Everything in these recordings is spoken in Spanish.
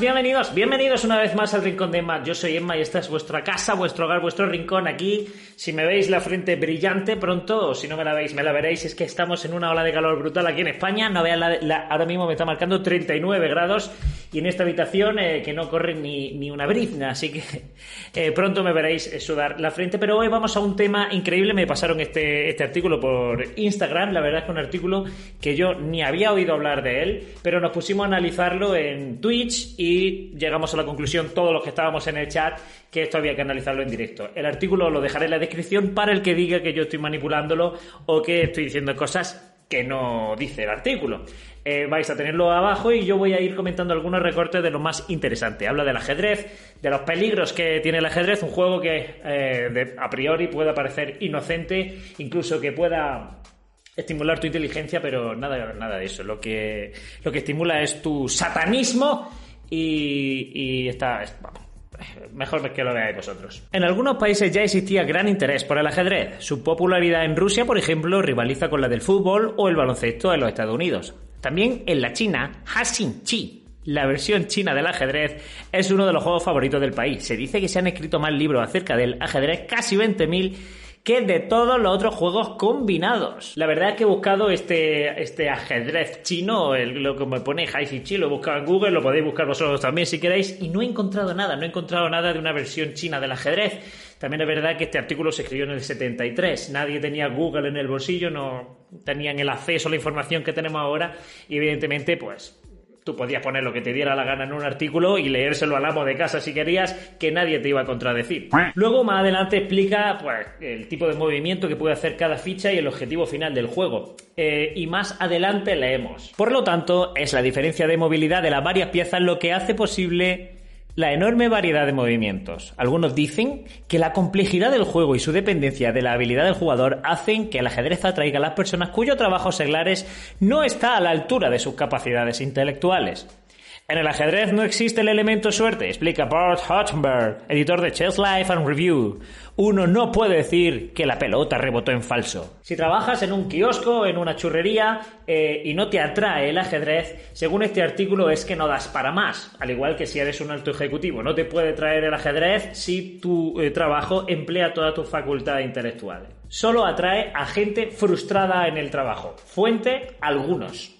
Bienvenidos, bienvenidos una vez más al Rincón de Emma. Yo soy Emma y esta es vuestra casa, vuestro hogar, vuestro rincón aquí. Si me veis la frente brillante pronto, o si no me la veis, me la veréis. Es que estamos en una ola de calor brutal aquí en España. No vean la, ahora mismo me está marcando 39 grados y en esta habitación eh, que no corre ni, ni, una brizna, así que eh, pronto me veréis eh, sudar la frente. Pero hoy vamos a un tema increíble. Me pasaron este, este artículo por Instagram. La verdad es que un artículo que yo ni había oído hablar de él, pero nos pusimos a analizarlo en Twitch y llegamos a la conclusión, todos los que estábamos en el chat, que esto había que analizarlo en directo. El artículo lo dejaré en la descripción para el que diga que yo estoy manipulándolo o que estoy diciendo cosas que no dice el artículo. Eh, vais a tenerlo abajo y yo voy a ir comentando algunos recortes de lo más interesante. Habla del ajedrez, de los peligros que tiene el ajedrez, un juego que eh, a priori puede parecer inocente, incluso que pueda estimular tu inteligencia, pero nada, nada de eso. Lo que, lo que estimula es tu satanismo y, y está, mejor que lo veáis vosotros. En algunos países ya existía gran interés por el ajedrez. Su popularidad en Rusia, por ejemplo, rivaliza con la del fútbol o el baloncesto en los Estados Unidos. También en la China, Haxin Chi, la versión china del ajedrez es uno de los juegos favoritos del país. Se dice que se han escrito más libros acerca del ajedrez, casi 20.000, que de todos los otros juegos combinados. La verdad es que he buscado este, este ajedrez chino, lo que me pone Chi, lo he buscado en Google, lo podéis buscar vosotros también si queréis, y no he encontrado nada, no he encontrado nada de una versión china del ajedrez. También es verdad que este artículo se escribió en el 73, nadie tenía Google en el bolsillo, no tenían el acceso a la información que tenemos ahora, y evidentemente, pues Tú podías poner lo que te diera la gana en un artículo y leérselo al amo de casa si querías, que nadie te iba a contradecir. Luego, más adelante, explica pues, el tipo de movimiento que puede hacer cada ficha y el objetivo final del juego. Eh, y más adelante leemos. Por lo tanto, es la diferencia de movilidad de las varias piezas lo que hace posible la enorme variedad de movimientos. Algunos dicen que la complejidad del juego y su dependencia de la habilidad del jugador hacen que el ajedrez atraiga a las personas cuyo trabajo seglares no está a la altura de sus capacidades intelectuales. En el ajedrez no existe el elemento suerte, explica Bart Hottenberg, editor de Chess Life and Review. Uno no puede decir que la pelota rebotó en falso. Si trabajas en un kiosco, en una churrería eh, y no te atrae el ajedrez, según este artículo es que no das para más. Al igual que si eres un alto ejecutivo, no te puede traer el ajedrez si tu eh, trabajo emplea todas tus facultades intelectuales. Solo atrae a gente frustrada en el trabajo. Fuente, algunos.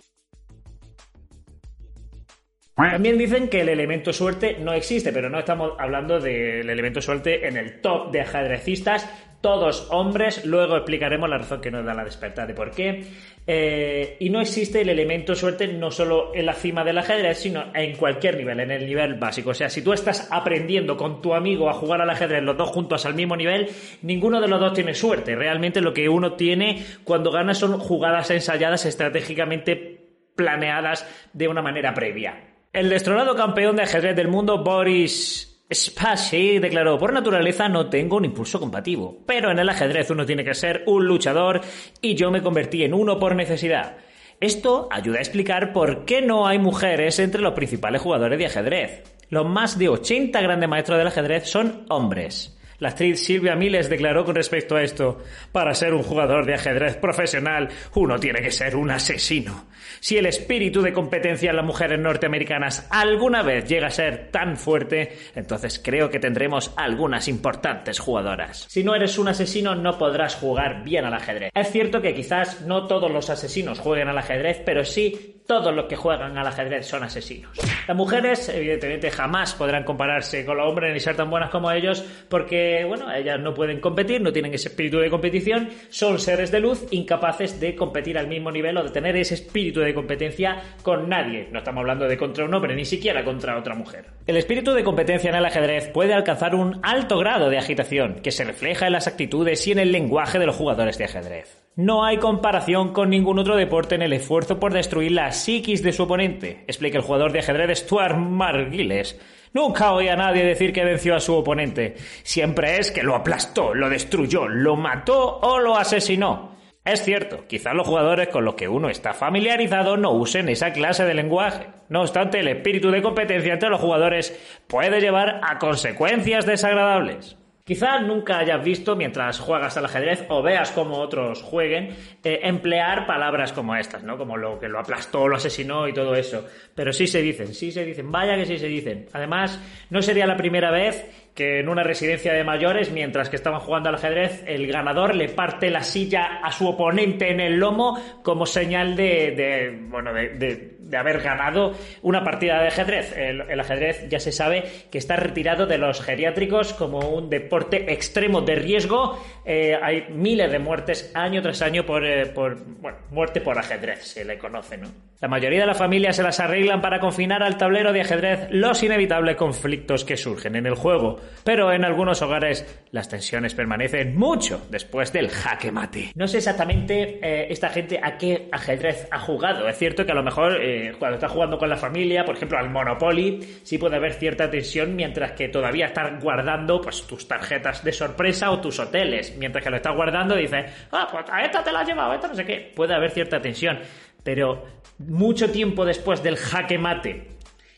También dicen que el elemento suerte no existe, pero no estamos hablando del elemento suerte en el top de ajedrecistas, todos hombres, luego explicaremos la razón que nos da la despertar de por qué. Eh, y no existe el elemento suerte no solo en la cima del ajedrez, sino en cualquier nivel, en el nivel básico. O sea, si tú estás aprendiendo con tu amigo a jugar al ajedrez los dos juntos al mismo nivel, ninguno de los dos tiene suerte. Realmente lo que uno tiene cuando gana son jugadas ensayadas estratégicamente planeadas de una manera previa. El destronado campeón de ajedrez del mundo, Boris Spassky, declaró, por naturaleza no tengo un impulso combativo, pero en el ajedrez uno tiene que ser un luchador y yo me convertí en uno por necesidad. Esto ayuda a explicar por qué no hay mujeres entre los principales jugadores de ajedrez. Los más de 80 grandes maestros del ajedrez son hombres. La actriz Silvia Miles declaró con respecto a esto, para ser un jugador de ajedrez profesional, uno tiene que ser un asesino. Si el espíritu de competencia en las mujeres norteamericanas alguna vez llega a ser tan fuerte, entonces creo que tendremos algunas importantes jugadoras. Si no eres un asesino, no podrás jugar bien al ajedrez. Es cierto que quizás no todos los asesinos jueguen al ajedrez, pero sí todos los que juegan al ajedrez son asesinos. Las mujeres, evidentemente, jamás podrán compararse con los hombres ni ser tan buenas como ellos, porque, bueno, ellas no pueden competir, no tienen ese espíritu de competición, son seres de luz incapaces de competir al mismo nivel o de tener ese espíritu de competencia con nadie. No estamos hablando de contra un hombre, ni siquiera contra otra mujer. El espíritu de competencia en el ajedrez puede alcanzar un alto grado de agitación, que se refleja en las actitudes y en el lenguaje de los jugadores de ajedrez. No hay comparación con ningún otro deporte en el esfuerzo por destruir la psiquis de su oponente, explica el jugador de ajedrez Stuart Marguiles. Nunca oí a nadie decir que venció a su oponente. Siempre es que lo aplastó, lo destruyó, lo mató o lo asesinó. Es cierto, quizás los jugadores con los que uno está familiarizado no usen esa clase de lenguaje. No obstante, el espíritu de competencia entre los jugadores puede llevar a consecuencias desagradables. Quizá nunca hayas visto mientras juegas al ajedrez o veas cómo otros jueguen eh, emplear palabras como estas, ¿no? Como lo que lo aplastó, lo asesinó y todo eso. Pero sí se dicen, sí se dicen, vaya que sí se dicen. Además, no sería la primera vez que en una residencia de mayores, mientras que estaban jugando al ajedrez, el ganador le parte la silla a su oponente en el lomo como señal de, bueno, de, haber ganado una partida de ajedrez. El, ajedrez ya se sabe que está retirado de los geriátricos como un deporte extremo de riesgo. Eh, hay miles de muertes año tras año por, eh, por bueno, muerte por ajedrez, se le conoce, ¿no? La mayoría de las familias se las arreglan para confinar al tablero de ajedrez los inevitables conflictos que surgen en el juego, pero en algunos hogares las tensiones permanecen mucho después del jaque mate. No sé exactamente eh, esta gente a qué ajedrez ha jugado. Es cierto que a lo mejor eh, cuando está jugando con la familia, por ejemplo al Monopoly, sí puede haber cierta tensión mientras que todavía estás guardando pues, tus tarjetas de sorpresa o tus hoteles. Mientras que lo estás guardando dices, ah, pues a esta te la has llevado, a esta no sé qué. Puede haber cierta tensión. Pero mucho tiempo después del jaque mate,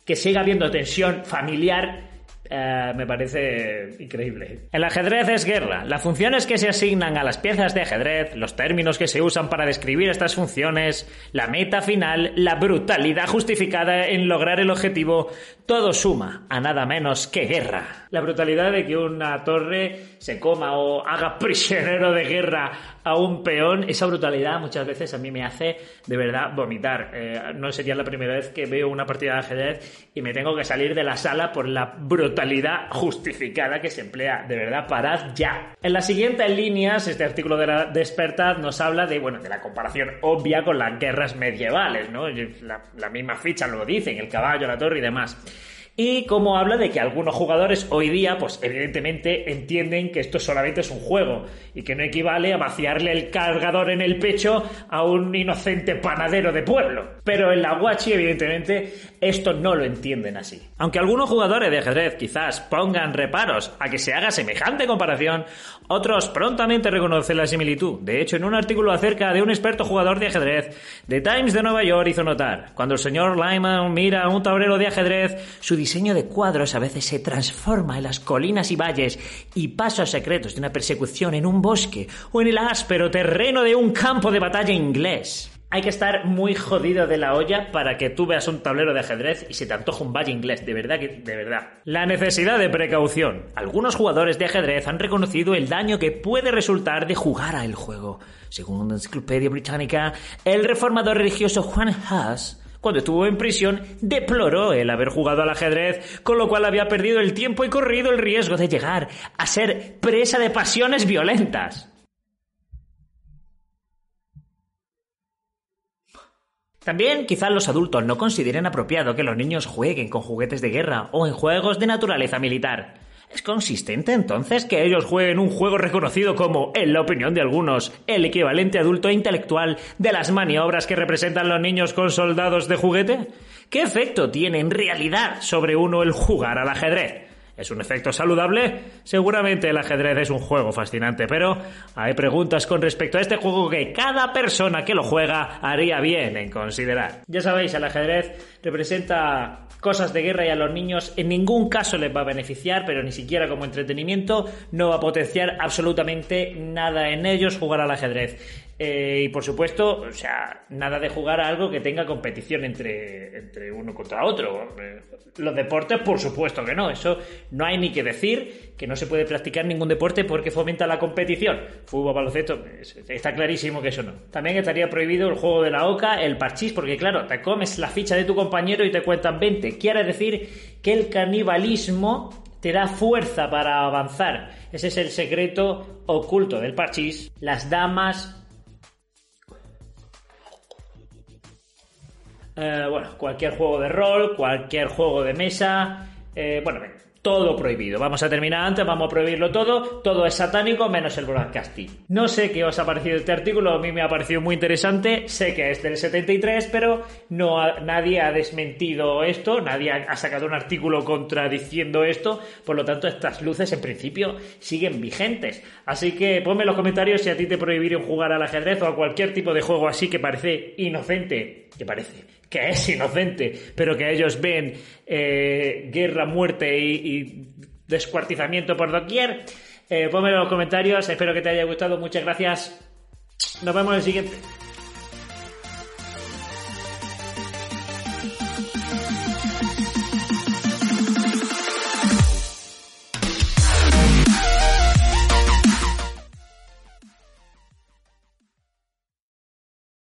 que siga habiendo tensión familiar, eh, me parece increíble. El ajedrez es guerra. Las funciones que se asignan a las piezas de ajedrez, los términos que se usan para describir estas funciones, la meta final, la brutalidad justificada en lograr el objetivo, todo suma a nada menos que guerra. La brutalidad de que una torre se coma o haga prisionero de guerra a un peón, esa brutalidad muchas veces a mí me hace de verdad vomitar. Eh, no sería la primera vez que veo una partida de ajedrez y me tengo que salir de la sala por la brutalidad justificada que se emplea. De verdad, parad ya. En las siguientes líneas, este artículo de la Despertad nos habla de, bueno, de la comparación obvia con las guerras medievales, ¿no? La, la misma ficha lo dicen, el caballo, la torre y demás. Y como habla de que algunos jugadores hoy día, pues evidentemente entienden que esto solamente es un juego y que no equivale a vaciarle el cargador en el pecho a un inocente panadero de pueblo. Pero en la Guachi, evidentemente, esto no lo entienden así. Aunque algunos jugadores de ajedrez quizás pongan reparos a que se haga semejante comparación, otros prontamente reconocen la similitud. De hecho, en un artículo acerca de un experto jugador de ajedrez, The Times de Nueva York hizo notar, cuando el señor Lyman mira un tablero de ajedrez, su diseño de cuadros a veces se transforma en las colinas y valles y pasos secretos de una persecución en un bosque o en el áspero terreno de un campo de batalla inglés. Hay que estar muy jodido de la olla para que tú veas un tablero de ajedrez y se te antoja un valle inglés, de verdad que, de verdad. La necesidad de precaución. Algunos jugadores de ajedrez han reconocido el daño que puede resultar de jugar a el juego. Según una enciclopedia británica, el reformador religioso Juan Haas cuando estuvo en prisión, deploró el haber jugado al ajedrez, con lo cual había perdido el tiempo y corrido el riesgo de llegar a ser presa de pasiones violentas. También quizás los adultos no consideren apropiado que los niños jueguen con juguetes de guerra o en juegos de naturaleza militar. ¿Es consistente entonces que ellos jueguen un juego reconocido como, en la opinión de algunos, el equivalente adulto e intelectual de las maniobras que representan los niños con soldados de juguete? ¿Qué efecto tiene en realidad sobre uno el jugar al ajedrez? ¿Es un efecto saludable? Seguramente el ajedrez es un juego fascinante, pero hay preguntas con respecto a este juego que cada persona que lo juega haría bien en considerar. Ya sabéis, el ajedrez representa cosas de guerra y a los niños en ningún caso les va a beneficiar, pero ni siquiera como entretenimiento no va a potenciar absolutamente nada en ellos jugar al ajedrez. Eh, y por supuesto, o sea, nada de jugar a algo que tenga competición entre, entre uno contra otro. Eh, los deportes, por supuesto que no. Eso no hay ni que decir que no se puede practicar ningún deporte porque fomenta la competición. Fútbol, baloncesto, está clarísimo que eso no. También estaría prohibido el juego de la oca, el parchís, porque claro, te comes la ficha de tu compañero y te cuentan 20. Quiere decir que el canibalismo te da fuerza para avanzar. Ese es el secreto oculto del parchís. Las damas Eh, bueno, cualquier juego de rol, cualquier juego de mesa, eh, bueno, todo prohibido. Vamos a terminar antes, vamos a prohibirlo todo. Todo es satánico menos el broadcasting. No sé qué os ha parecido este artículo, a mí me ha parecido muy interesante. Sé que es del 73, pero no nadie ha desmentido esto, nadie ha, sacado un artículo contradiciendo esto. Por lo tanto, estas luces en principio siguen vigentes. Así que ponme en los comentarios si a ti te prohibieron jugar al ajedrez o a cualquier tipo de juego así que parece inocente. Que parece que es inocente, pero que ellos ven eh, guerra, muerte y, descuartizamiento por doquier. Eh, ponme en los comentarios, espero que te haya gustado, muchas gracias. Nos vemos en el siguiente.